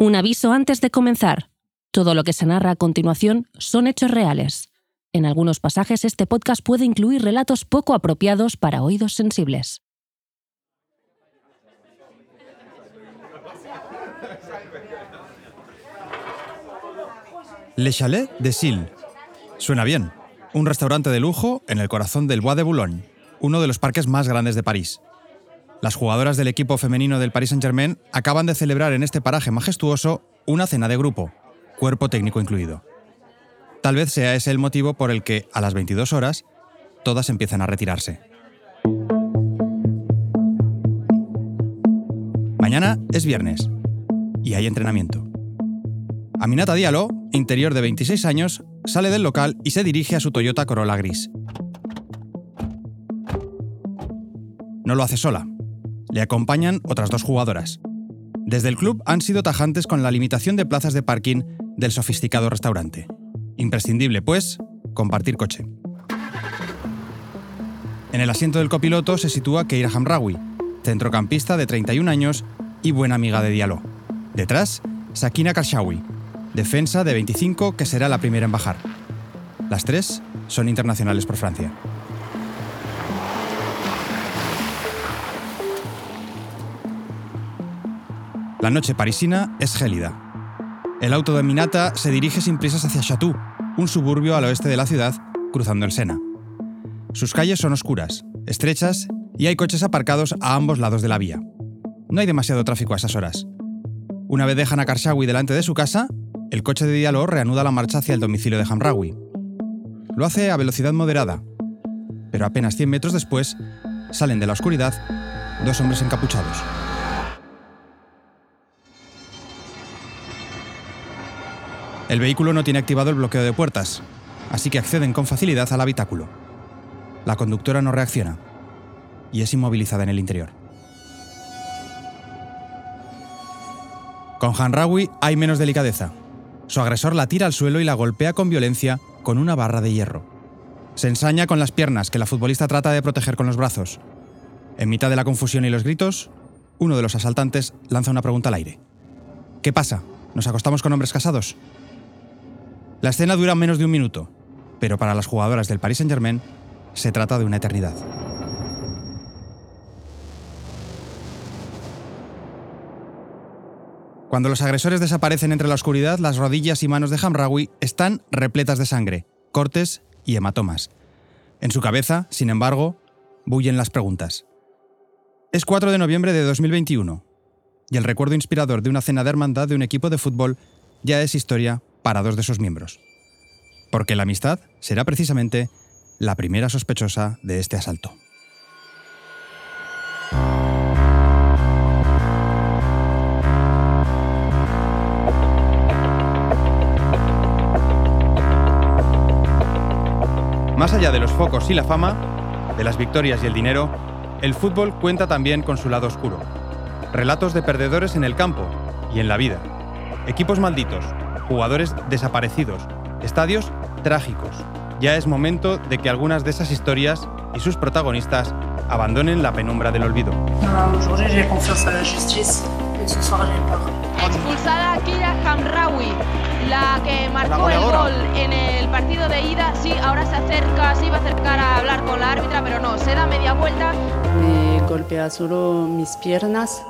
Un aviso antes de comenzar. Todo lo que se narra a continuación son hechos reales. En algunos pasajes este podcast puede incluir relatos poco apropiados para oídos sensibles. Le Chalet de Sille. Suena bien. Un restaurante de lujo en el corazón del Bois de Boulogne, uno de los parques más grandes de París. Las jugadoras del equipo femenino del Paris Saint-Germain acaban de celebrar en este paraje majestuoso una cena de grupo, cuerpo técnico incluido. Tal vez sea ese el motivo por el que, a las 22 horas, todas empiezan a retirarse. Mañana es viernes y hay entrenamiento. Aminata Diallo, interior de 26 años, sale del local y se dirige a su Toyota Corolla gris. No lo hace sola. Le acompañan otras dos jugadoras. Desde el club han sido tajantes con la limitación de plazas de parking del sofisticado restaurante. Imprescindible, pues, compartir coche. En el asiento del copiloto se sitúa Keira Hamraoui, centrocampista de 31 años y buena amiga de Diallo. Detrás, Sakina Karshawi, defensa de 25 que será la primera en bajar. Las tres son internacionales por Francia. La noche parisina es gélida. El auto de Minata se dirige sin prisas hacia Chatou, un suburbio al oeste de la ciudad, cruzando el Sena. Sus calles son oscuras, estrechas y hay coches aparcados a ambos lados de la vía. No hay demasiado tráfico a esas horas. Una vez dejan a Karshawi delante de su casa, el coche de Diallo reanuda la marcha hacia el domicilio de Hamraoui. Lo hace a velocidad moderada, pero apenas 100 metros después salen de la oscuridad dos hombres encapuchados. El vehículo no tiene activado el bloqueo de puertas, así que acceden con facilidad al habitáculo. La conductora no reacciona y es inmovilizada en el interior. Con Hanrawi hay menos delicadeza. Su agresor la tira al suelo y la golpea con violencia con una barra de hierro. Se ensaña con las piernas que la futbolista trata de proteger con los brazos. En mitad de la confusión y los gritos, uno de los asaltantes lanza una pregunta al aire. ¿Qué pasa? ¿Nos acostamos con hombres casados? La escena dura menos de un minuto, pero para las jugadoras del Paris Saint-Germain se trata de una eternidad. Cuando los agresores desaparecen entre la oscuridad, las rodillas y manos de Hamraoui están repletas de sangre, cortes y hematomas. En su cabeza, sin embargo, bullen las preguntas. Es 4 de noviembre de 2021 y el recuerdo inspirador de una cena de hermandad de un equipo de fútbol ya es historia para dos de sus miembros. Porque la amistad será precisamente la primera sospechosa de este asalto. Más allá de los focos y la fama, de las victorias y el dinero, el fútbol cuenta también con su lado oscuro. Relatos de perdedores en el campo y en la vida. Equipos malditos, jugadores desaparecidos, estadios trágicos. Ya es momento de que algunas de esas historias y sus protagonistas abandonen la penumbra del olvido. Expulsada Kira Hamraoui, la que marcó el gol en el partido de ida. Sí, ahora se acerca, se iba a acercar a hablar con la árbitra, pero no, se da media vuelta. Me golpea solo mis piernas.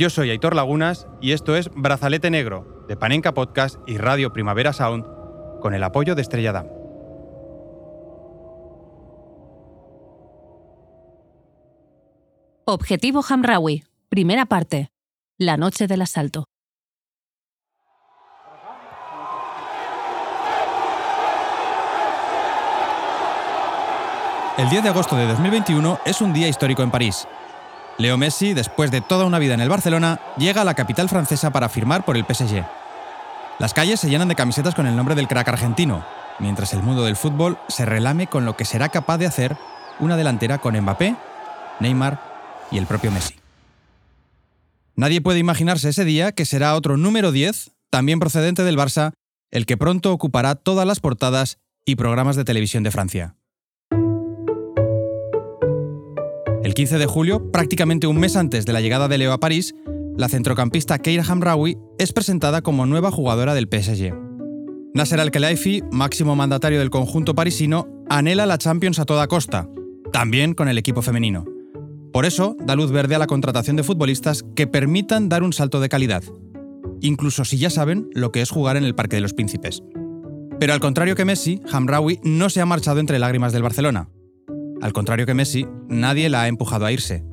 Yo soy Aitor Lagunas y esto es Brazalete Negro, de Panenka Podcast y Radio Primavera Sound, con el apoyo de Estrella Damm. Objetivo Hamraoui. Primera parte. La noche del asalto. El 10 de agosto de 2021 es un día histórico en París. Leo Messi, después de toda una vida en el Barcelona, llega a la capital francesa para firmar por el PSG. Las calles se llenan de camisetas con el nombre del crack argentino, mientras el mundo del fútbol se relame con lo que será capaz de hacer una delantera con Mbappé, Neymar y el propio Messi. Nadie puede imaginarse ese día que será otro número 10, también procedente del Barça, el que pronto ocupará todas las portadas y programas de televisión de Francia. El 15 de julio, prácticamente un mes antes de la llegada de Leo a París, la centrocampista Keira Hamraoui es presentada como nueva jugadora del PSG. Nasser Al-Khelaifi, máximo mandatario del conjunto parisino, anhela la Champions a toda costa, también con el equipo femenino. Por eso, da luz verde a la contratación de futbolistas que permitan dar un salto de calidad, incluso si ya saben lo que es jugar en el Parque de los Príncipes. Pero al contrario que Messi, Hamraoui no se ha marchado entre lágrimas del Barcelona. Al contrario que Messi, nadie la ha empujado a irse.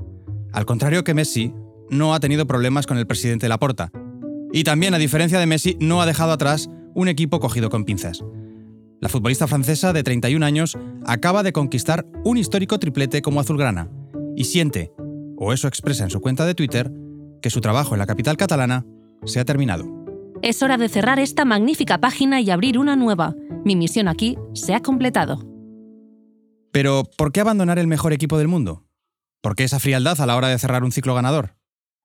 Al contrario que Messi, no ha tenido problemas con el presidente Laporta. Y también, a diferencia de Messi, no ha dejado atrás un equipo cogido con pinzas. La futbolista francesa de 31 años acaba de conquistar un histórico triplete como azulgrana y siente, o eso expresa en su cuenta de Twitter, que su trabajo en la capital catalana se ha terminado. Es hora de cerrar esta magnífica página y abrir una nueva. Mi misión aquí se ha completado. Pero, ¿por qué abandonar el mejor equipo del mundo? ¿Por qué esa frialdad a la hora de cerrar un ciclo ganador?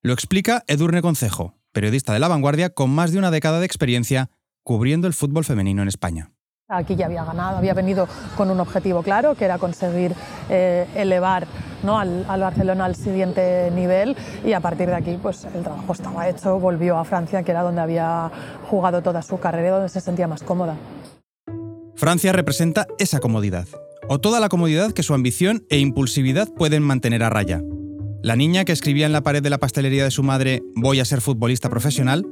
Lo explica Edurne Concejo, periodista de La Vanguardia con más de una década de experiencia cubriendo el fútbol femenino en España. Aquí ya había ganado, había venido con un objetivo claro, que era conseguir eh, elevar ¿no? al, al, Barcelona al siguiente nivel y a partir de aquí pues, el trabajo estaba hecho, volvió a Francia, que era donde había jugado toda su carrera y donde se sentía más cómoda. Francia representa esa comodidad, o toda la comodidad que su ambición e impulsividad pueden mantener a raya. La niña que escribía en la pared de la pastelería de su madre voy a ser futbolista profesional,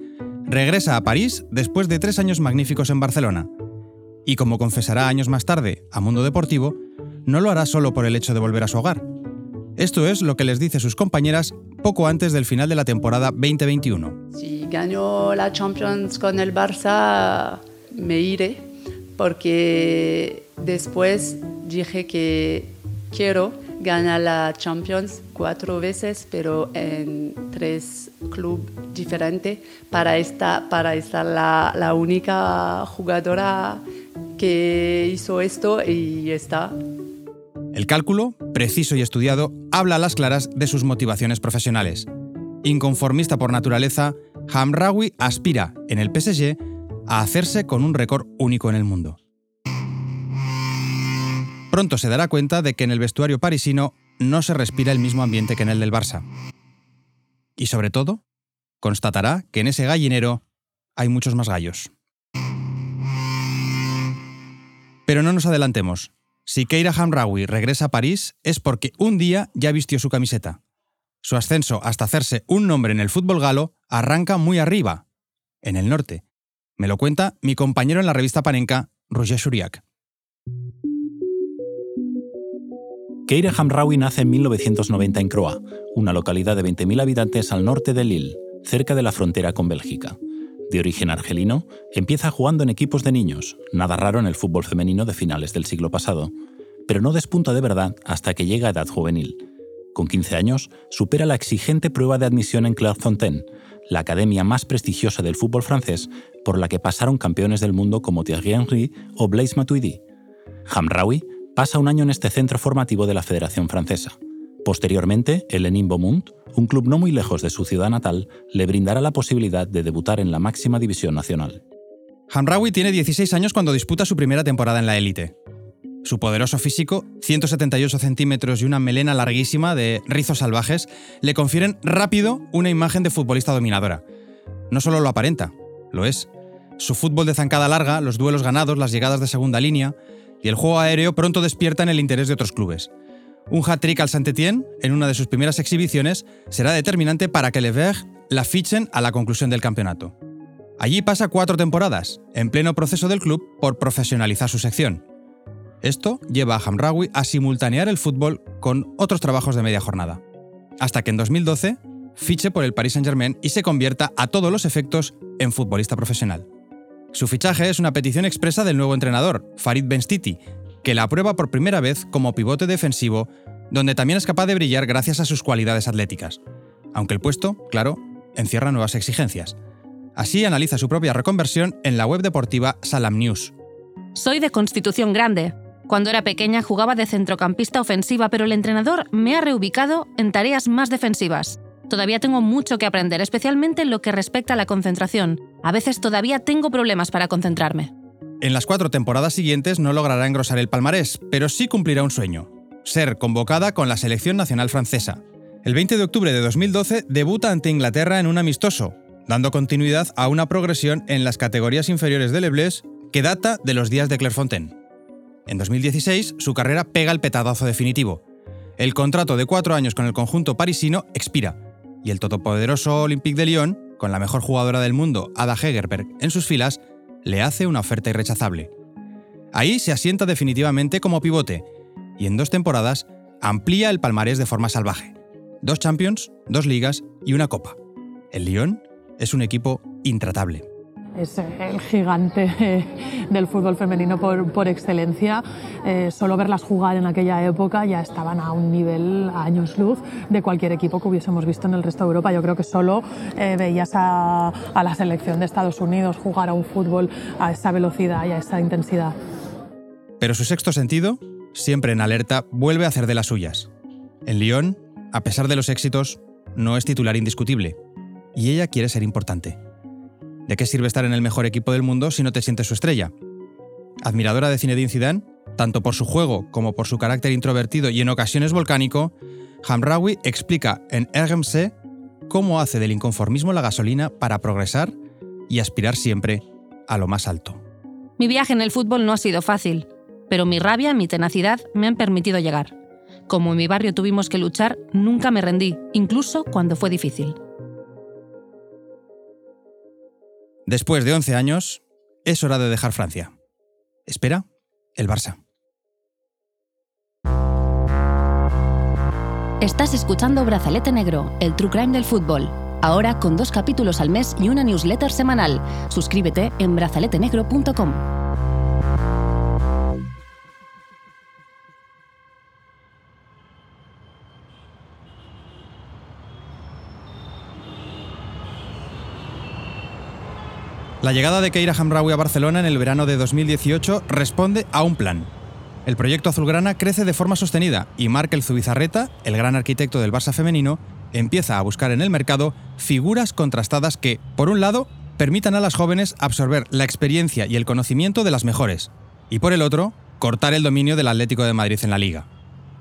regresa a París después de tres años magníficos en Barcelona y como confesará años más tarde a Mundo Deportivo, no lo hará solo por el hecho de volver a su hogar. Esto es lo que les dice sus compañeras poco antes del final de la temporada 2021. Si gano la Champions con el Barça, me iré, porque después dije que quiero ganar la Champions cuatro veces, pero en tres clubes diferentes, para estar, para estar la, la única jugadora que hizo esto y está. El cálculo, preciso y estudiado, habla a las claras de sus motivaciones profesionales. Inconformista por naturaleza, Hamraoui aspira, en el PSG, a hacerse con un récord único en el mundo. Pronto se dará cuenta de que en el vestuario parisino no se respira el mismo ambiente que en el del Barça. Y sobre todo, constatará que en ese gallinero hay muchos más gallos. Pero no nos adelantemos. Si Keira Hamraoui regresa a París es porque un día ya vistió su camiseta. Su ascenso hasta hacerse un nombre en el fútbol galo arranca muy arriba, en el norte. Me lo cuenta mi compañero en la revista Panenka, Roger Shuriak. Keira Hamraoui nace en 1990 en Croa, una localidad de 20.000 habitantes al norte de Lille, cerca de la frontera con Bélgica de origen argelino, empieza jugando en equipos de niños, nada raro en el fútbol femenino de finales del siglo pasado, pero no despunta de verdad hasta que llega a edad juvenil. Con 15 años, supera la exigente prueba de admisión en Clairefontaine, la academia más prestigiosa del fútbol francés, por la que pasaron campeones del mundo como Thierry Henry o Blaise Matuidi. Hamraoui pasa un año en este centro formativo de la Federación Francesa. Posteriormente, el Enin Beaumont, un club no muy lejos de su ciudad natal, le brindará la posibilidad de debutar en la máxima división nacional. Hamraoui tiene 16 años cuando disputa su primera temporada en la élite. Su poderoso físico, 178 centímetros y una melena larguísima de rizos salvajes, le confieren rápido una imagen de futbolista dominadora. No solo lo aparenta, lo es. Su fútbol de zancada larga, los duelos ganados, las llegadas de segunda línea y el juego aéreo pronto despiertan el interés de otros clubes. Un hat-trick al Saint-Étienne en una de sus primeras exhibiciones será determinante para que Le Verre la fichen a la conclusión del campeonato. Allí pasa cuatro temporadas, en pleno proceso del club por profesionalizar su sección. Esto lleva a Hamraoui a simultanear el fútbol con otros trabajos de media jornada. Hasta que en 2012 fiche por el Paris Saint-Germain y se convierta a todos los efectos en futbolista profesional. Su fichaje es una petición expresa del nuevo entrenador, Farid Benstiti, que la aprueba por primera vez como pivote defensivo, donde también es capaz de brillar gracias a sus cualidades atléticas. Aunque el puesto, claro, encierra nuevas exigencias. Así analiza su propia reconversión en la web deportiva Salam News. Soy de constitución grande. Cuando era pequeña jugaba de centrocampista ofensiva, pero el entrenador me ha reubicado en tareas más defensivas. Todavía tengo mucho que aprender, especialmente en lo que respecta a la concentración. A veces todavía tengo problemas para concentrarme. En las cuatro temporadas siguientes no logrará engrosar el palmarés, pero sí cumplirá un sueño, ser convocada con la selección nacional francesa. El 20 de octubre de 2012 debuta ante Inglaterra en un amistoso, dando continuidad a una progresión en las categorías inferiores de Leblés que data de los días de Clairefontaine. En 2016, su carrera pega el petadazo definitivo. El contrato de cuatro años con el conjunto parisino expira, y el todopoderoso Olympique de Lyon, con la mejor jugadora del mundo, Ada Hegerberg, en sus filas, le hace una oferta irrechazable. Ahí se asienta definitivamente como pivote, y en dos temporadas amplía el palmarés de forma salvaje dos Champions, dos ligas y una Copa. El Lyon es un equipo intratable. Es el gigante del fútbol femenino por, excelencia. Eh, solo verlas jugar en aquella época ya estaban a un nivel a años luz de cualquier equipo que hubiésemos visto en el resto de Europa. Yo creo que solo eh, veías a, a la selección de Estados Unidos jugar a un fútbol a esa velocidad y a esa intensidad. Pero su sexto sentido, siempre en alerta, vuelve a hacer de las suyas. En Lyon a pesar de los éxitos, no es titular indiscutible, y ella quiere ser importante. ¿De qué sirve estar en el mejor equipo del mundo si no te sientes su estrella? Admiradora de Zinedine Zidane, tanto por su juego como por su carácter introvertido y en ocasiones volcánico, Hamraoui explica en RMC cómo hace del inconformismo la gasolina para progresar y aspirar siempre a lo más alto. Mi viaje en el fútbol no ha sido fácil, pero mi rabia, mi tenacidad me han permitido llegar. Como en mi barrio tuvimos que luchar, nunca me rendí, incluso cuando fue difícil. Después de 11 años, es hora de dejar Francia. Espera, el Barça. Estás escuchando Brazalete Negro, el True Crime del fútbol. Ahora con dos capítulos al mes y una newsletter semanal. Suscríbete en brazaletenegro.com. La llegada de Keira Hamraoui a Barcelona en el verano de 2018 responde a un plan. El proyecto azulgrana crece de forma sostenida y Markel Zubizarreta, el gran arquitecto del Barça femenino, empieza a buscar en el mercado figuras contrastadas que, por un lado, permitan a las jóvenes absorber la experiencia y el conocimiento de las mejores, y por el otro, cortar el dominio del Atlético de Madrid en la liga.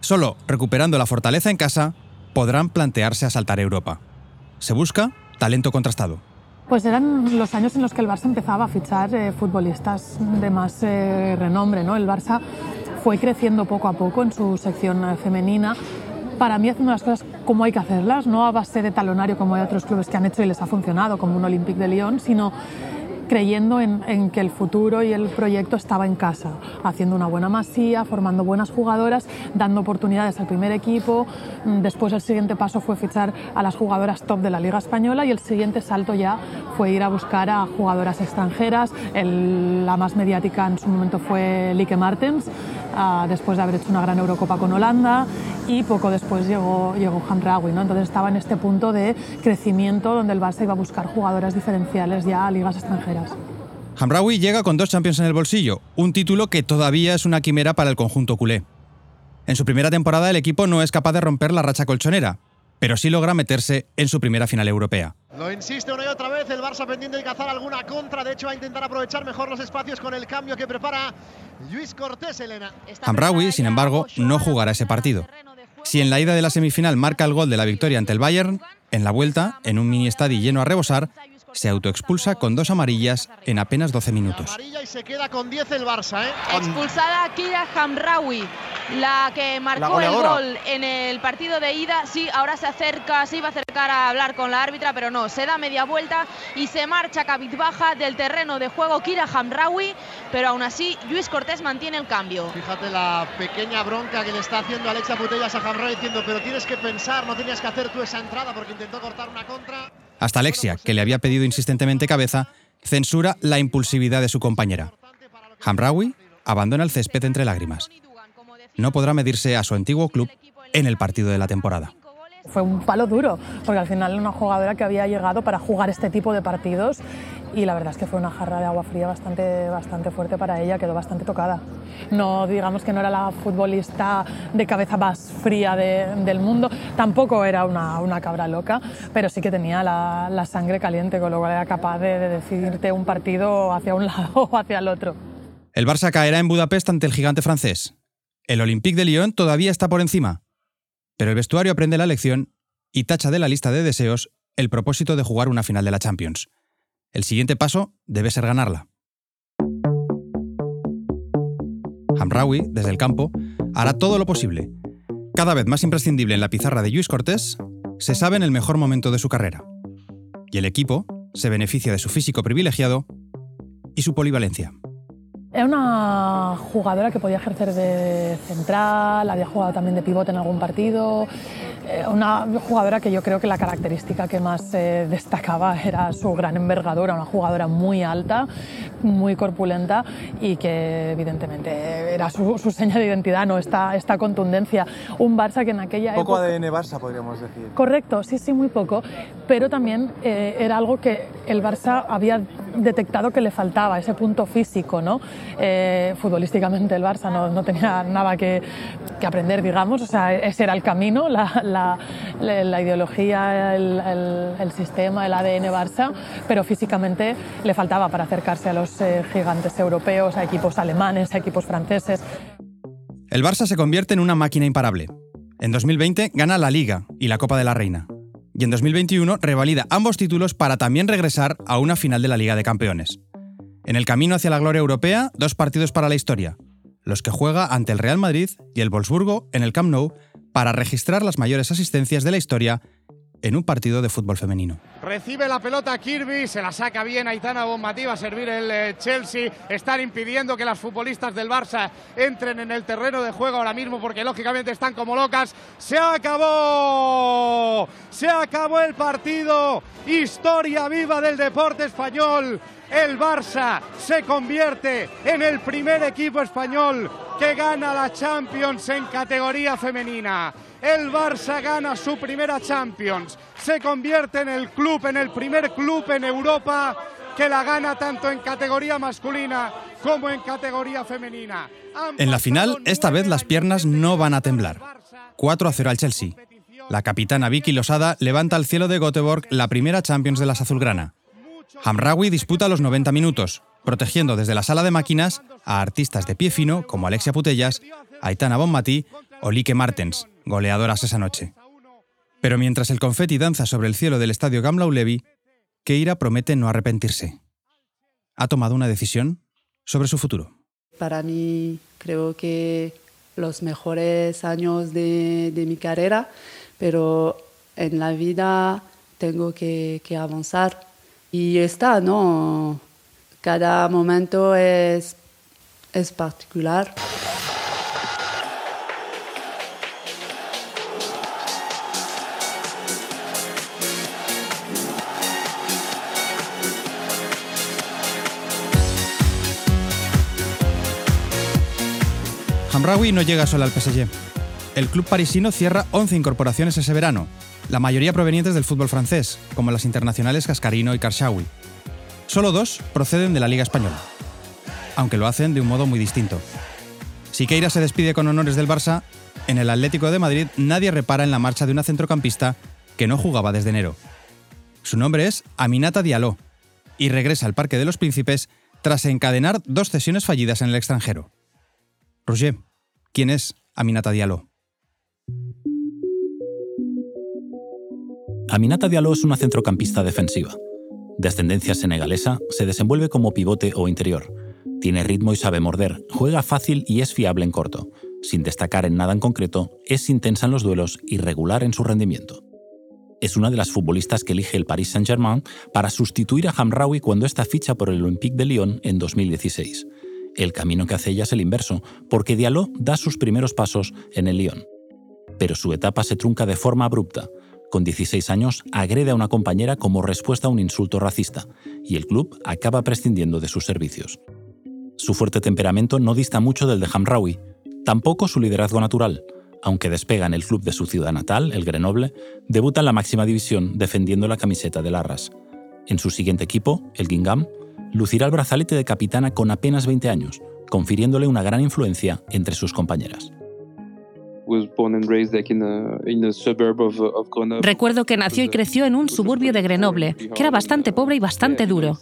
Solo recuperando la fortaleza en casa, podrán plantearse asaltar Europa. Se busca talento contrastado. Pues eran los años en los que el Barça empezaba a fichar eh, futbolistas de más eh, renombre. ¿no? El Barça fue creciendo poco a poco en su sección eh, femenina. Para mí haciendo las cosas como hay que hacerlas, no a base de talonario como hay otros clubes que han hecho y les ha funcionado, como un Olympique de Lyon, sino creyendo en, que el futuro y el proyecto estaba en casa, haciendo una buena masía, formando buenas jugadoras, dando oportunidades al primer equipo. Mm, después el siguiente paso fue fichar a las jugadoras top de la Liga Española y el siguiente salto ya fue ir a buscar a jugadoras extranjeras. la más mediática en su momento fue Lique Martens, ah, después de haber hecho una gran Eurocopa con Holanda y poco después llegó, llegó Hamraoui. ¿no? Entonces estaba en este punto de crecimiento donde el Barça iba a buscar jugadoras diferenciales ya a ligas extranjeras. Hamraoui llega con dos Champions en el bolsillo, un título que todavía es una quimera para el conjunto culé. En su primera temporada el equipo no es capaz de romper la racha colchonera, pero sí logra meterse en su primera final europea. Lo insiste una y otra vez el Barça pendiente de cazar alguna contra, de hecho va a intentar aprovechar mejor los espacios con el cambio que prepara Luis Cortés, Elena. Hamraoui, sin embargo, no jugará ese partido. Si en la ida de la semifinal marca el gol de la victoria ante el Bayern, en la vuelta, en un mini estadio lleno a rebosar, se autoexpulsa con dos amarillas en apenas 12 minutos. Amarilla y se queda con 10 el Barça. ¿eh? Expulsada Kira Hamraoui, la que marcó el gol en el partido de ida. Sí, ahora se acerca, se iba a acercar a hablar con la árbitra, pero no, se da media vuelta y se marcha cabizbaja del terreno de juego Kira Hamraoui, pero aún así Luis Cortés mantiene el cambio. Fíjate la pequeña bronca que le está haciendo Alexa Putellas a Hamraoui diciendo, pero tienes que pensar, no tenías que hacer tú esa entrada porque intentó cortar una contra. Hasta Alexia, que le había pedido insistentemente cabeza, censura la impulsividad de su compañera. Hamraoui abandona el césped entre lágrimas. No podrá medirse a su antiguo club en el partido de la temporada. Fue un palo duro, porque al final era una jugadora que había llegado para jugar este tipo de partidos y la verdad es que fue una jarra de agua fría bastante, bastante fuerte para ella, quedó bastante tocada. No, digamos que no era la futbolista de cabeza más fría del mundo, tampoco era una, una, cabra loca, pero sí que tenía la, la, sangre caliente, con lo cual era capaz de, de decidirte un partido hacia un lado o hacia el otro. El Barça caerá en Budapest ante el gigante francés. El Olympique de Lyon todavía está por encima, pero el vestuario aprende la lección y tacha de la lista de deseos el propósito de jugar una final de la Champions. El siguiente paso debe ser ganarla. Hamraoui, desde el campo, hará todo lo posible. Cada vez más imprescindible en la pizarra de Luis Cortés, se sabe en el mejor momento de su carrera. Y el equipo se beneficia de su físico privilegiado y su polivalencia. Era una jugadora que podía ejercer de central, había jugado también de pivote en algún partido, eh, una jugadora que yo creo que la característica que más eh, destacaba era su gran envergadura, una jugadora muy alta, muy corpulenta y que evidentemente era su, seña de identidad, ¿no? esta, esta contundencia. Un Barça que en aquella poco época... ADN Barça, podríamos decir. Correcto, sí, sí, muy poco, pero también eh, era algo que el Barça había detectado que le faltaba, ese punto físico, ¿no? futbolísticamente el Barça no, no tenía nada que, que, aprender, digamos, o sea, ese era el camino, la la, ideología, el, sistema, el ADN Barça, pero físicamente le faltaba para acercarse a los eh, gigantes europeos, a equipos alemanes, a equipos franceses. El Barça se convierte en una máquina imparable. En 2020 gana la Liga y la Copa de la Reina. Y en 2021 revalida ambos títulos para también regresar a una final de la Liga de Campeones. En el camino hacia la gloria europea, dos partidos para la historia, los que juega ante el Real Madrid y el Wolfsburgo en el Camp Nou para registrar las mayores asistencias de la historia en un partido de fútbol femenino. Recibe la pelota Kirby, se la saca bien Aitana Bonmatí, va a servir el eh, Chelsea. Están impidiendo que las futbolistas del Barça entren en el terreno de juego ahora mismo porque lógicamente están como locas. ¡Se acabó! ¡Se acabó el partido! Historia viva del deporte español. El Barça se convierte en el primer equipo español que gana la Champions en categoría femenina. El Barça gana su primera Champions. Se convierte en el club, en el primer club en Europa que la gana tanto en categoría masculina como en categoría femenina. en la final, esta vez las piernas no van a temblar. 4 a 0 al Chelsea. La capitana Vicky Losada levanta al cielo de Göteborg la primera Champions de las azulgrana. Hamraoui disputa los 90 minutos, protegiendo desde la sala de máquinas a artistas de pie fino como Alexia Putellas, Aitana Bonmatí o Lique Martens, goleadoras esa noche. Pero mientras el confeti danza sobre el cielo del estadio Gamlau Levi, Keira promete no arrepentirse. Ha tomado una decisión sobre su futuro. Para mí creo que los mejores años de, mi carrera, pero en la vida tengo que, que avanzar. Y está, ¿no? Cada momento es, es particular. Hamraoui no llega solo al PSG. El club parisino cierra 11 incorporaciones ese verano, la mayoría provenientes del fútbol francés, como las internacionales Cascarino y Karshawi. Solo dos proceden de la Liga Española, aunque lo hacen de un modo muy distinto. Siqueira se despide con honores del Barça, en el Atlético de Madrid nadie repara en la marcha de una centrocampista que no jugaba desde enero. Su nombre es Aminata Diallo y regresa al Parque de los Príncipes tras encadenar dos cesiones fallidas en el extranjero. Roger, ¿quién es Aminata Diallo? Aminata Diallo es una centrocampista defensiva de ascendencia senegalesa, se desenvuelve como pivote o interior. Tiene ritmo y sabe morder, juega fácil y es fiable en corto. Sin destacar en nada en concreto, es intensa en los duelos y regular en su rendimiento. Es una de las futbolistas que elige el Paris Saint-Germain para sustituir a Hamraoui cuando está ficha por el Olympique de Lyon en 2016. El camino que hace ella es el inverso, porque Diallo da sus primeros pasos en el Lyon. Pero su etapa se trunca de forma abrupta, con 16 años, agrede a una compañera como respuesta a un insulto racista, y el club acaba prescindiendo de sus servicios. Su fuerte temperamento no dista mucho del de Hamraoui, tampoco su liderazgo natural. Aunque despega en el club de su ciudad natal, el Grenoble, debuta en la máxima división defendiendo la camiseta del Arras. En su siguiente equipo, el Gingham, lucirá el brazalete de capitana con apenas 20 años, confiriéndole una gran influencia entre sus compañeras. Recuerdo que nació y creció en un suburbio de Grenoble, que era bastante pobre y bastante duro.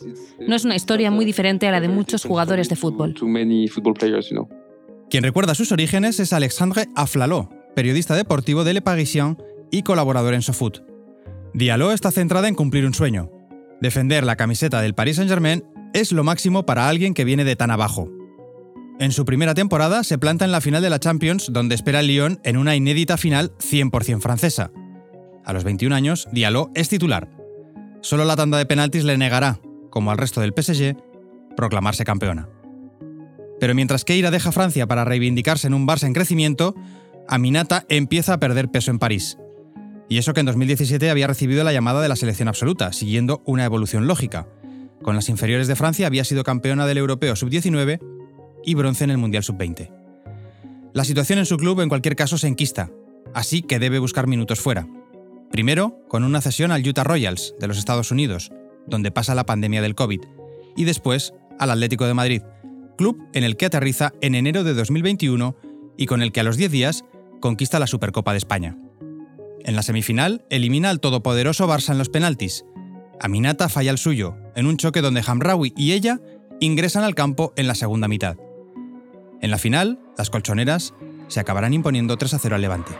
No es una historia muy diferente a la de muchos jugadores de fútbol. Quien recuerda sus orígenes es Alexandre Aflalo, periodista deportivo de Le Parisien y colaborador en SoFoot. Diallo está centrada en cumplir un sueño. Defender la camiseta del Paris Saint-Germain es lo máximo para alguien que viene de tan abajo. En su primera temporada se planta en la final de la Champions, donde espera el Lyon en una inédita final 100% francesa. A los 21 años, Diallo es titular. Solo la tanda de penaltis le negará, como al resto del PSG, proclamarse campeona. Pero mientras Keira deja Francia para reivindicarse en un Barça en crecimiento, Aminata empieza a perder peso en París. Y eso que en 2017 había recibido la llamada de la selección absoluta, siguiendo una evolución lógica. Con las inferiores de Francia había sido campeona del Europeo Sub-19 y bronce en el Mundial Sub-20. La situación en su club en cualquier caso se enquista, así que debe buscar minutos fuera. Primero, con una cesión al Utah Royals de los Estados Unidos, donde pasa la pandemia del COVID, y después al Atlético de Madrid, club en el que aterriza en enero de 2021 y con el que a los 10 días conquista la Supercopa de España. En la semifinal, elimina al todopoderoso Barça en los penaltis. Aminata falla el suyo, en un choque donde Hamraoui y ella ingresan al campo en la segunda mitad. En la final, las colchoneras se acabarán imponiendo 3 a 0 al Levante.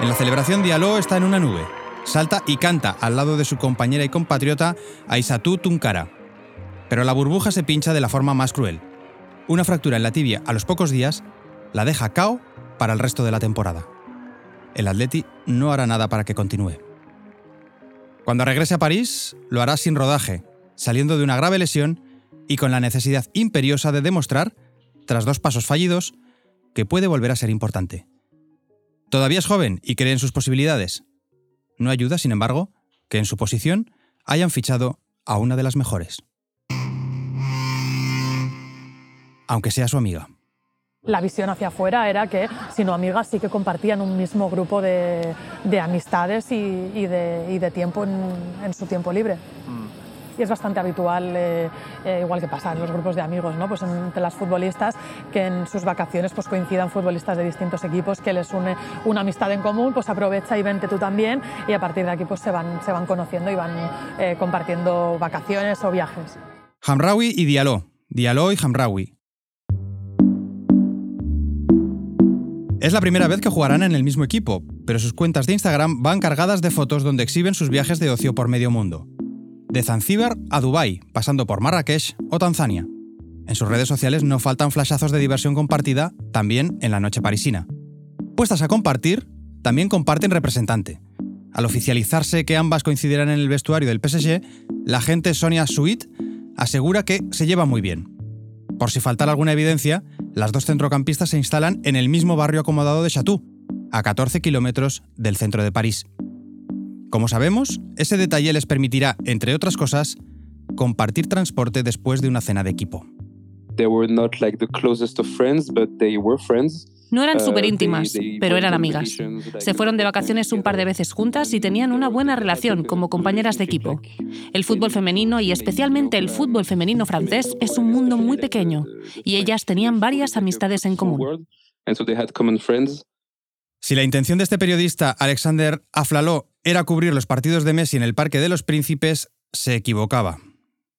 En la celebración Diallo está en una nube. Salta y canta al lado de su compañera y compatriota Aissatou Tunkara. Pero la burbuja se pincha de la forma más cruel. Una fractura en la tibia a los pocos días la deja cao para el resto de la temporada. El Atleti no hará nada para que continúe. Cuando regrese a París, lo hará sin rodaje, saliendo de una grave lesión y con la necesidad imperiosa de demostrar, tras dos pasos fallidos, que puede volver a ser importante. Todavía es joven y cree en sus posibilidades. No ayuda, sin embargo, que en su posición hayan fichado a una de las mejores. Aunque sea su amiga. La visión hacia afuera era que, si no amigas, sí que compartían un mismo grupo de, amistades y, de, tiempo en, su tiempo libre. Y es bastante habitual, eh, eh, igual que pasa en los grupos de amigos, ¿no? pues entre las futbolistas, que en sus vacaciones pues, coincidan futbolistas de distintos equipos que les une una amistad en común, pues aprovecha y vente tú también y a partir de aquí pues, se, van, se van conociendo y van eh, compartiendo vacaciones o viajes. Hamraoui y Diallo. Diallo y Hamraoui. Es la primera vez que jugarán en el mismo equipo, pero sus cuentas de Instagram van cargadas de fotos donde exhiben sus viajes de ocio por medio mundo. De Zanzíbar a Dubái, pasando por Marrakech o Tanzania. En sus redes sociales no faltan flashazos de diversión compartida, también en la noche parisina. Puestas a compartir, también comparten representante. Al oficializarse que ambas coincidirán en el vestuario del PSG, la agente Sonia Suit asegura que se lleva muy bien. Por si faltara alguna evidencia, las dos centrocampistas se instalan en el mismo barrio acomodado de Chatou, a 14 kilómetros del centro de París. Como sabemos, ese detalle les permitirá, entre otras cosas, compartir transporte después de una cena de equipo. No eran uh, súper íntimas, pero eran amigas. Se fueron de vacaciones un par de veces juntas y tenían una buena relación como compañeras de equipo. El fútbol femenino y especialmente el fútbol femenino francés es un mundo muy pequeño y ellas tenían varias amistades en común. Si la intención de este periodista, Alexander Aflalo, era cubrir los partidos de Messi en el Parque de los Príncipes, se equivocaba.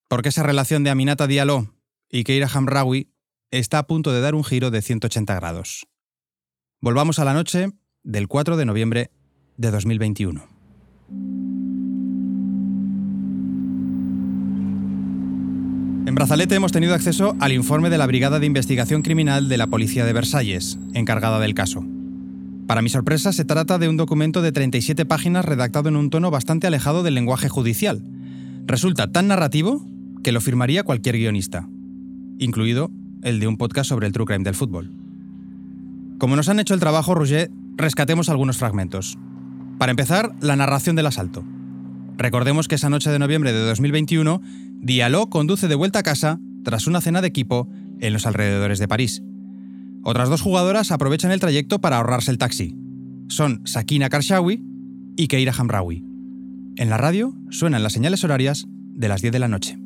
Porque esa relación de Aminata Diallo y Keira Hamraoui está a punto de dar un giro de 180 grados. Volvamos a la noche del 4 de noviembre de 2021. En Brazalete hemos tenido acceso al informe de la Brigada de Investigación Criminal de la Policía de Versalles, encargada del caso. Para mi sorpresa, se trata de un documento de 37 páginas redactado en un tono bastante alejado del lenguaje judicial. Resulta tan narrativo que lo firmaría cualquier guionista, incluido el de un podcast sobre el true crime del fútbol. Como nos han hecho el trabajo, Roger, rescatemos algunos fragmentos. Para empezar, la narración del asalto. Recordemos que esa noche de noviembre de 2021, Diallo conduce de vuelta a casa tras una cena de equipo en los alrededores de París. Otras dos jugadoras aprovechan el trayecto para ahorrarse el taxi. Son Sakina Karshawi y Keira Hamraoui. En la radio suenan las señales horarias de las 10 de la noche.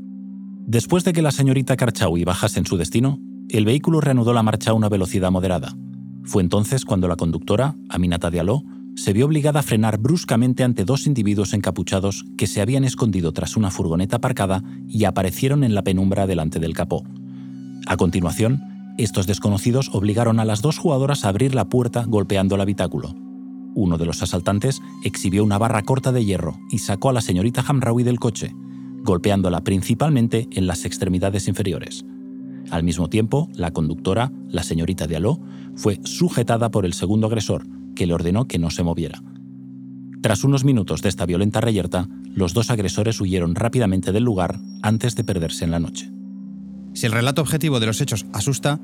Después de que la señorita Karshawi bajase en su destino, el vehículo reanudó la marcha a una velocidad moderada, fue entonces cuando la conductora, Aminata Diallo, se vio obligada a frenar bruscamente ante dos individuos encapuchados que se habían escondido tras una furgoneta aparcada y aparecieron en la penumbra delante del capó. A continuación, estos desconocidos obligaron a las dos jugadoras a abrir la puerta golpeando el habitáculo. Uno de los asaltantes exhibió una barra corta de hierro y sacó a la señorita Hamraoui del coche, golpeándola principalmente en las extremidades inferiores. Al mismo tiempo, la conductora, la señorita Diallo, fue sujetada por el segundo agresor, que le ordenó que no se moviera. Tras unos minutos de esta violenta reyerta, los dos agresores huyeron rápidamente del lugar antes de perderse en la noche. Si el relato objetivo de los hechos asusta,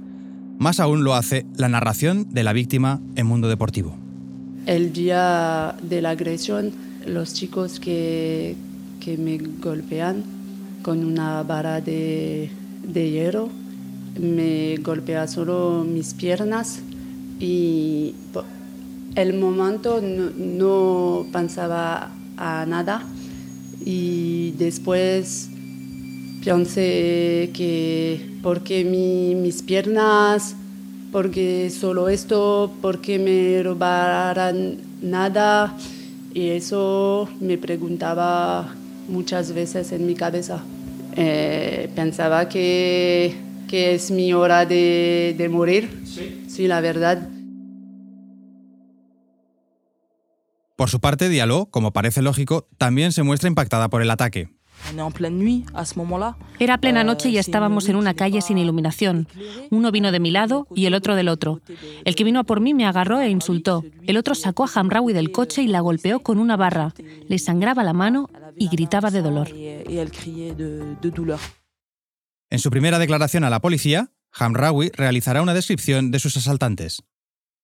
más aún lo hace la narración de la víctima en Mundo Deportivo. El día de la agresión, los chicos que, que me golpean con una vara de, de hierro me golpea solo mis piernas y el momento no, no, pensaba a nada. Y después pensé que porque mi, mis piernas, porque solo esto, porque me robaran nada y eso me preguntaba muchas veces en mi cabeza. Eh, pensaba que, que, es mi hora de, de morir. Sí. sí, la verdad. Por su parte, Diallo, como parece lógico, también se muestra impactada por el ataque. Era plena noche y estábamos en una calle sin iluminación. Uno vino de mi lado y el otro del otro. El que vino a por mí me agarró e insultó. El otro sacó a Hamraoui del coche y la golpeó con una barra. Le sangraba la mano y gritaba de dolor. En su primera declaración a la policía, Hamraoui realizará una descripción de sus asaltantes.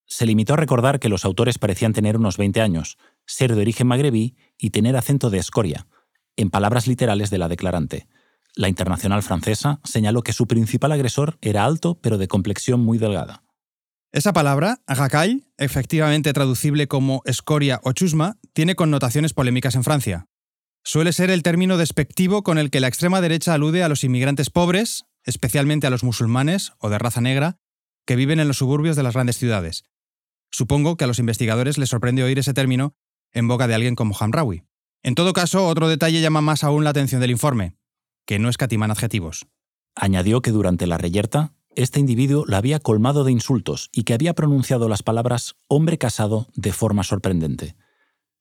Se limitó a recordar que los autores parecían tener unos 20 años, ser de origen magrebí y tener acento de escoria, en palabras literales de la declarante. La internacional francesa señaló que su principal agresor era alto pero de complexión muy delgada. Esa palabra, racaille, efectivamente traducible como escoria o chusma, tiene connotaciones polémicas en Francia. Suele ser el término despectivo con el que la extrema derecha alude a los inmigrantes pobres, especialmente a los musulmanes o de raza negra, que viven en los suburbios de las grandes ciudades. Supongo que a los investigadores les sorprende oír ese término en boca de alguien como Hamraoui. En todo caso, otro detalle llama más aún la atención del informe, que no escatiman adjetivos. Añadió que durante la reyerta, este individuo la había colmado de insultos y que había pronunciado las palabras hombre casado de forma sorprendente.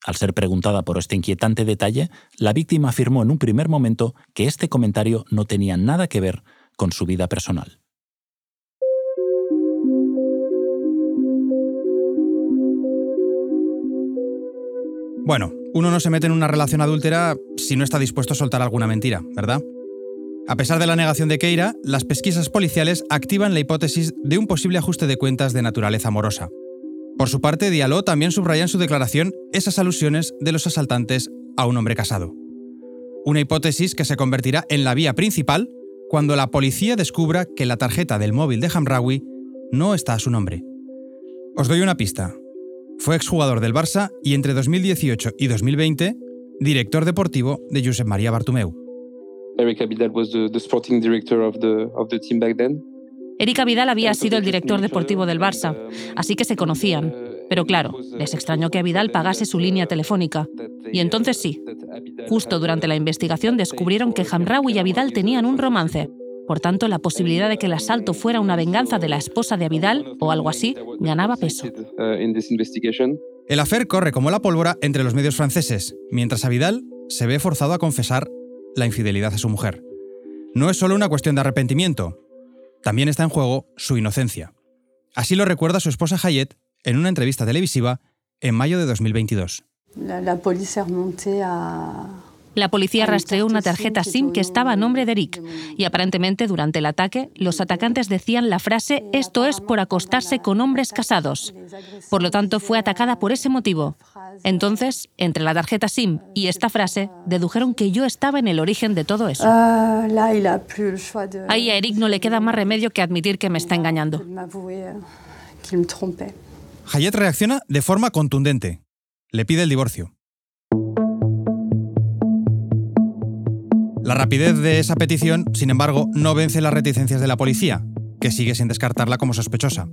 Al ser preguntada por este inquietante detalle, la víctima afirmó en un primer momento que este comentario no tenía nada que ver con su vida personal. Bueno, uno no se mete en una relación adúltera si no está dispuesto a soltar alguna mentira, ¿verdad? A pesar de la negación de Keira, las pesquisas policiales activan la hipótesis de un posible ajuste de cuentas de naturaleza amorosa. Por su parte, Diallo también subraya en su declaración esas alusiones de los asaltantes a un hombre casado. Una hipótesis que se convertirá en la vía principal cuando la policía descubra que la tarjeta del móvil de Hamraoui no está a su nombre. Os doy una pista. Fue exjugador del Barça y entre 2018 y 2020, director deportivo de Josep María Bartomeu. Eric Vidal había sido el director deportivo del Barça, así que se conocían. Pero claro, les extrañó que Vidal pagase su línea telefónica. Y entonces sí, justo durante la investigación descubrieron que Hamraoui y Vidal tenían un romance, por tanto, la posibilidad de que el asalto fuera una venganza de la esposa de Avidal o algo así ganaba peso. El afer corre como la pólvora entre los medios franceses, mientras Avidal se ve forzado a confesar la infidelidad a su mujer. No es solo una cuestión de arrepentimiento, también está en juego su inocencia. Así lo recuerda su esposa Hayet en una entrevista televisiva en mayo de 2022. La, policía a la policía rastreó una tarjeta SIM que estaba a nombre de Eric y aparentemente durante el ataque los atacantes decían la frase esto es por acostarse con hombres casados. Por lo tanto, fue atacada por ese motivo. Entonces, entre la tarjeta SIM y esta frase, dedujeron que yo estaba en el origen de todo eso. Ahí a Eric no le queda más remedio que admitir que me está engañando. Hayet reacciona de forma contundente. Le pide el divorcio. La rapidez de esa petición, sin embargo, no vence las reticencias de la policía, que sigue sin descartarla como sospechosa.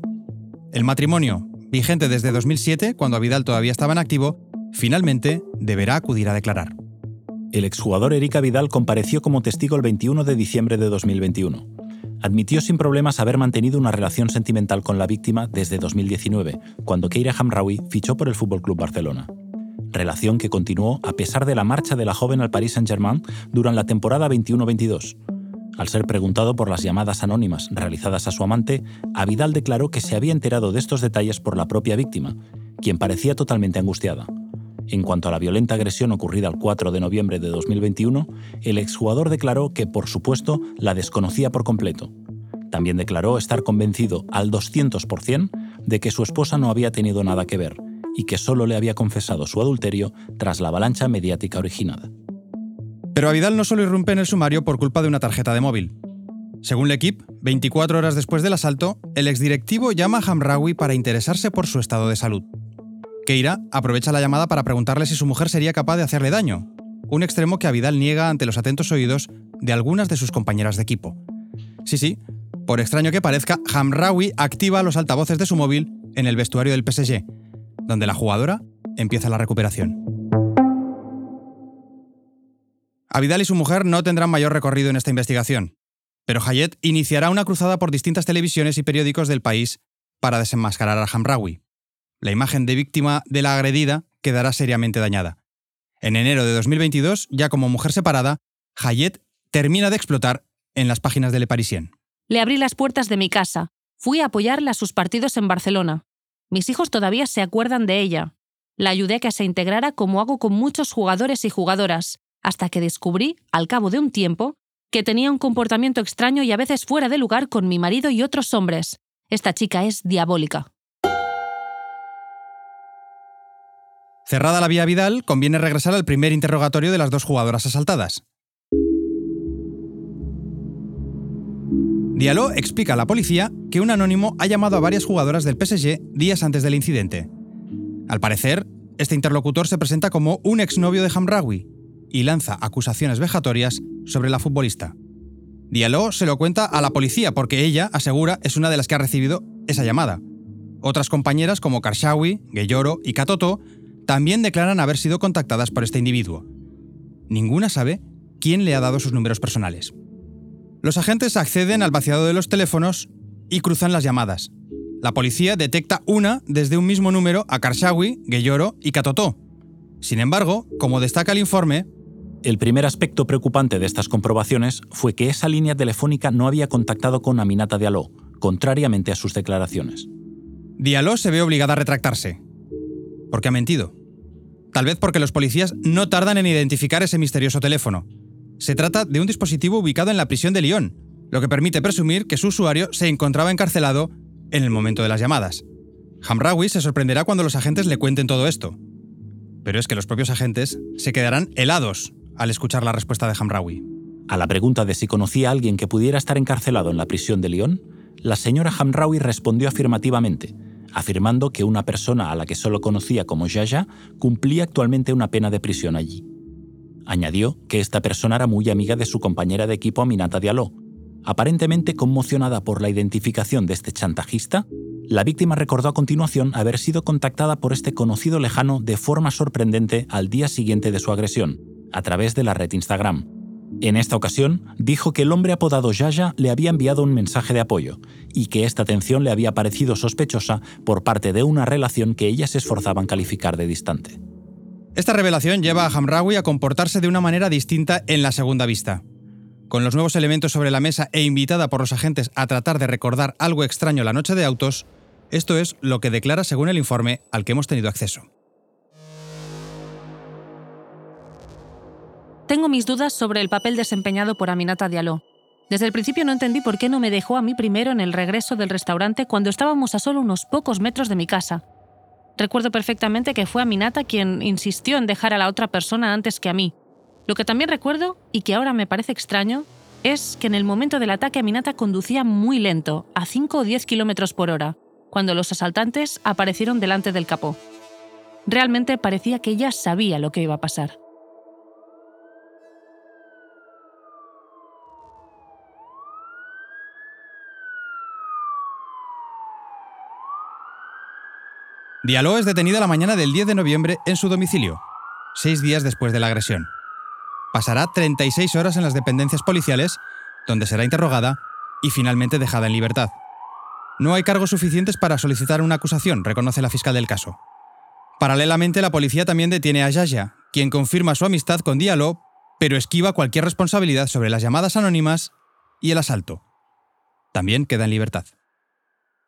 El matrimonio, vigente desde 2007, cuando Vidal todavía estaba en activo, finalmente deberá acudir a declarar. El exjugador Erika Vidal compareció como testigo el 21 de diciembre de 2021. Admitió sin problemas haber mantenido una relación sentimental con la víctima desde 2019, cuando Keira Hamraoui fichó por el FC Barcelona. Relación que continuó a pesar de la marcha de la joven al Paris Saint-Germain durante la temporada 21-22. Al ser preguntado por las llamadas anónimas realizadas a su amante, Vidal declaró que se había enterado de estos detalles por la propia víctima, quien parecía totalmente angustiada. En cuanto a la violenta agresión ocurrida el 4 de noviembre de 2021, el exjugador declaró que, por supuesto, la desconocía por completo. También declaró estar convencido al 200% de que su esposa no había tenido nada que ver y que solo le había confesado su adulterio tras la avalancha mediática originada. Pero Vidal no solo irrumpe en el sumario por culpa de una tarjeta de móvil. Según L'Equipe, 24 horas después del asalto, el exdirectivo llama a Hamraoui para interesarse por su estado de salud. Keira aprovecha la llamada para preguntarle si su mujer sería capaz de hacerle daño, un extremo que Vidal niega ante los atentos oídos de algunas de sus compañeras de equipo. Sí, sí, por extraño que parezca, Hamraoui activa los altavoces de su móvil en el vestuario del PSG, donde la jugadora empieza la recuperación. Vidal y su mujer no tendrán mayor recorrido en esta investigación, pero Hayet iniciará una cruzada por distintas televisiones y periódicos del país para desenmascarar a Hamraoui. La imagen de víctima de la agredida quedará seriamente dañada. En enero de 2022, ya como mujer separada, Hayet termina de explotar en las páginas de Le Parisien. Le abrí las puertas de mi casa. Fui a apoyarla a sus partidos en Barcelona. Mis hijos todavía se acuerdan de ella. La ayudé a que se integrara como hago con muchos jugadores y jugadoras, hasta que descubrí, al cabo de un tiempo, que tenía un comportamiento extraño y a veces fuera de lugar con mi marido y otros hombres. Esta chica es diabólica. Cerrada la vía Vidal, conviene regresar al primer interrogatorio de las dos jugadoras asaltadas. Diallo explica a la policía que un anónimo ha llamado a varias jugadoras del PSG días antes del incidente. Al parecer, este interlocutor se presenta como un exnovio de Hamraoui y lanza acusaciones vejatorias sobre la futbolista. Diallo se lo cuenta a la policía porque ella, asegura, es una de las que ha recibido esa llamada. Otras compañeras como Karshawi, Geyoro y Katoto también declaran haber sido contactadas por este individuo. Ninguna sabe quién le ha dado sus números personales. Los agentes acceden al vaciado de los teléfonos y cruzan las llamadas. La policía detecta una desde un mismo número a Karshawi, Geyoro y Katotó. Sin embargo, como destaca el informe, el primer aspecto preocupante de estas comprobaciones fue que esa línea telefónica no había contactado con Aminata Diallo, contrariamente a sus declaraciones. Diallo se ve obligada a retractarse porque ha mentido. Tal vez porque los policías no tardan en identificar ese misterioso teléfono. Se trata de un dispositivo ubicado en la prisión de Lyon, lo que permite presumir que su usuario se encontraba encarcelado en el momento de las llamadas. Hamraoui se sorprenderá cuando los agentes le cuenten todo esto. Pero es que los propios agentes se quedarán helados al escuchar la respuesta de Hamraoui. A la pregunta de si conocía a alguien que pudiera estar encarcelado en la prisión de Lyon, la señora Hamraoui respondió afirmativamente, afirmando que una persona a la que solo conocía como Yaya cumplía actualmente una pena de prisión allí. Añadió que esta persona era muy amiga de su compañera de equipo Aminata Diallo. Aparentemente conmocionada por la identificación de este chantajista, la víctima recordó a continuación haber sido contactada por este conocido lejano de forma sorprendente al día siguiente de su agresión, a través de la red Instagram, en esta ocasión, dijo que el hombre apodado Yaya le había enviado un mensaje de apoyo y que esta atención le había parecido sospechosa por parte de una relación que ellas se esforzaban calificar de distante. Esta revelación lleva a Hamraoui a comportarse de una manera distinta en la segunda vista. Con los nuevos elementos sobre la mesa e invitada por los agentes a tratar de recordar algo extraño la noche de autos, esto es lo que declara según el informe al que hemos tenido acceso. Tengo mis dudas sobre el papel desempeñado por Aminata Diallo. Desde el principio no entendí por qué no me dejó a mí primero en el regreso del restaurante cuando estábamos a solo unos pocos metros de mi casa. Recuerdo perfectamente que fue Aminata quien insistió en dejar a la otra persona antes que a mí. Lo que también recuerdo, y que ahora me parece extraño, es que en el momento del ataque Aminata conducía muy lento, a 5 o 10 kilómetros por hora, cuando los asaltantes aparecieron delante del capó. Realmente parecía que ella sabía lo que iba a pasar. Diallo es detenida la mañana del 10 de noviembre en su domicilio, seis días después de la agresión. Pasará 36 horas en las dependencias policiales, donde será interrogada y finalmente dejada en libertad. No hay cargos suficientes para solicitar una acusación, reconoce la fiscal del caso. Paralelamente, la policía también detiene a Yaya, quien confirma su amistad con Diallo, pero esquiva cualquier responsabilidad sobre las llamadas anónimas y el asalto. También queda en libertad.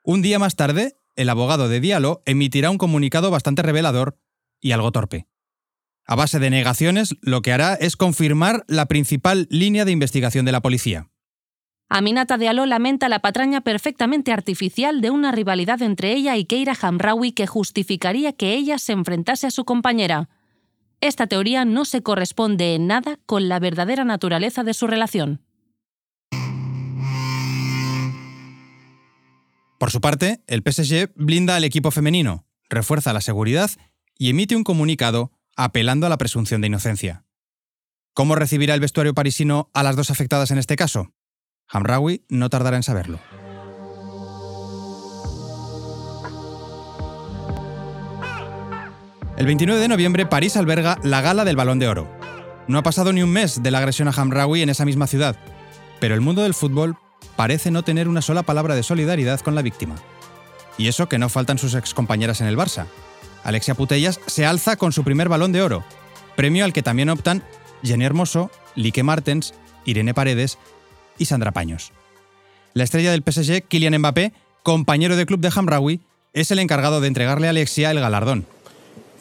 Un día más tarde, el abogado de Diallo emitirá un comunicado bastante revelador y algo torpe. A base de negaciones, lo que hará es confirmar la principal línea de investigación de la policía. Aminata Diallo lamenta la patraña perfectamente artificial de una rivalidad entre ella y Keira Hamraoui que justificaría que ella se enfrentase a su compañera. Esta teoría no se corresponde en nada con la verdadera naturaleza de su relación. Por su parte, el PSG blinda al equipo femenino, refuerza la seguridad y emite un comunicado apelando a la presunción de inocencia. ¿Cómo recibirá el vestuario parisino a las dos afectadas en este caso? Hamraoui no tardará en saberlo. El 29 de noviembre, París alberga la gala del Balón de Oro. No ha pasado ni un mes de la agresión a Hamraoui en esa misma ciudad, pero el mundo del fútbol parece no tener una sola palabra de solidaridad con la víctima. Y eso que no faltan sus excompañeras en el Barça. Alexia Putellas se alza con su primer balón de oro, premio al que también optan Jenny Hermoso, Lique Martens, Irene Paredes y Sandra Paños. La estrella del PSG, Kylian Mbappé, compañero de club de Hamraoui, es el encargado de entregarle a Alexia el galardón.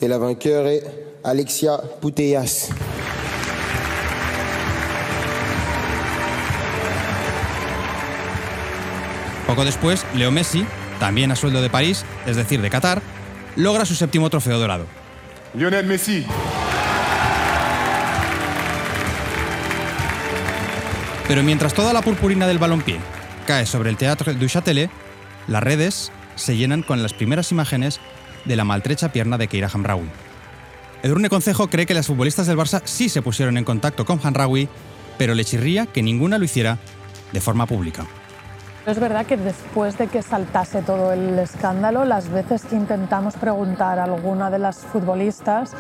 Y la vainqueur es Alexia Putellas. Poco después, Leo Messi, también a sueldo de París, es decir, de Qatar, logra su séptimo trofeo dorado. Lionel Messi. Pero mientras toda la purpurina del balompié cae sobre el Teatro du Châtelet, las redes se llenan con las primeras imágenes de la maltrecha pierna de Keira Hamraoui. Edurne Concejo cree que las futbolistas del Barça sí se pusieron en contacto con Hamraoui, pero le chirría que ninguna lo hiciera de forma pública. Es verdad que después de que saltase todo el escándalo, las veces que intentamos preguntar a alguna de las futbolistas,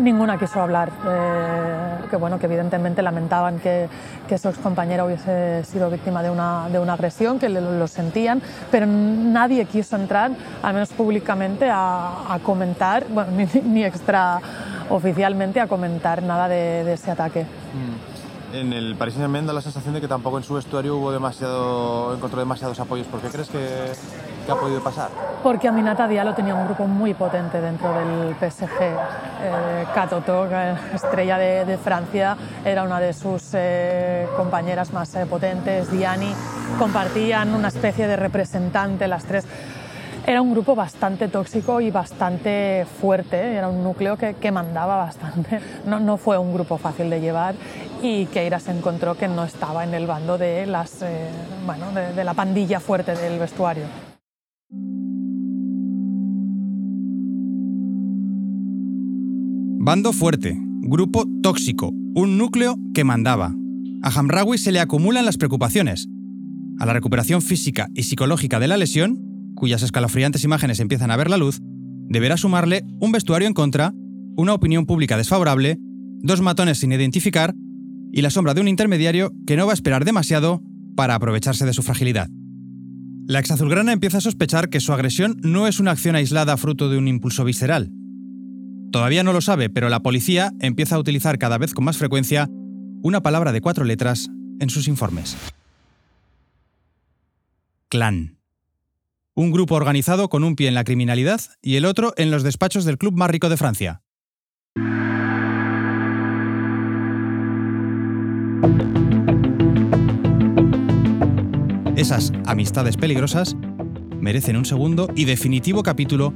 ninguna quiso hablar. Eh, que bueno, que evidentemente lamentaban que, que su excompañera hubiese sido víctima de una, de una agresión, que lo, sentían, pero nadie quiso entrar, al menos públicamente, a, comentar, ni, ni extraoficialmente a comentar nada de, de ese ataque. Mm en el Paris Saint-Germain da la sensación de que tampoco en su vestuario hubo demasiado, encontró demasiados apoyos. ¿Por qué crees que, ha podido pasar? Porque Aminata Diallo tenía un grupo muy potente dentro del PSG. Eh, estrella de, de, Francia, era una de sus eh, compañeras más eh, potentes. Diani compartían una especie de representante las tres. Era un grupo bastante tóxico y bastante fuerte, era un núcleo que, mandaba bastante. No, no, fue un grupo fácil de llevar y Keira se encontró que no estaba en el bando de, las, eh, bueno, de, de la pandilla fuerte del vestuario. Bando fuerte, grupo tóxico, un núcleo que mandaba. A Hamraoui se le acumulan las preocupaciones. A la recuperación física y psicológica de la lesión, cuyas escalofriantes imágenes empiezan a ver la luz, deberá sumarle un vestuario en contra, una opinión pública desfavorable, dos matones sin identificar y la sombra de un intermediario que no va a esperar demasiado para aprovecharse de su fragilidad. La ex azulgrana empieza a sospechar que su agresión no es una acción aislada fruto de un impulso visceral. Todavía no lo sabe, pero la policía empieza a utilizar cada vez con más frecuencia una palabra de cuatro letras en sus informes. Clan. Un grupo organizado con un pie en la criminalidad y el otro en los despachos del club más rico de Francia. Esas amistades peligrosas merecen un segundo y definitivo capítulo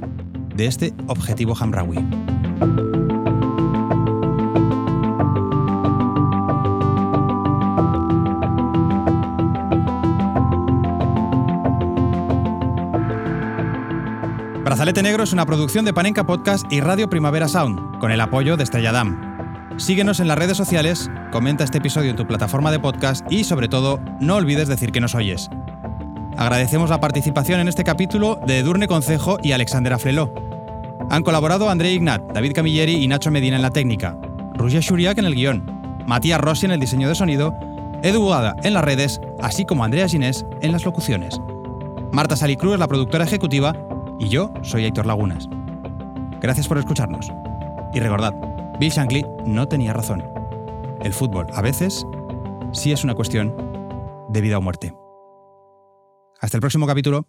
de este objetivo Hamraoui. Brazalete Negro es una producción de Panenka Podcast y Radio Primavera Sound, con el apoyo de Estrella Damm. Síguenos en las redes sociales, comenta este episodio en tu plataforma de podcast y, sobre todo, no olvides decir que nos oyes. Agradecemos la participación en este capítulo de Edurne Concejo y Alexandra Freló. Han colaborado André Ignat, David Camilleri y Nacho Medina en la técnica, Roger Shuriak en el guion, Matías Rossi en el diseño de sonido, Edu Bugada en las redes, así como Andrea Ginés en las locuciones. Marta Salicruz es la productora ejecutiva y yo soy Héctor Lagunas. Gracias por escucharnos. Y recordad, Bill Shankly no tenía razón. El fútbol, a veces, sí es una cuestión de vida o muerte. Hasta el próximo capítulo.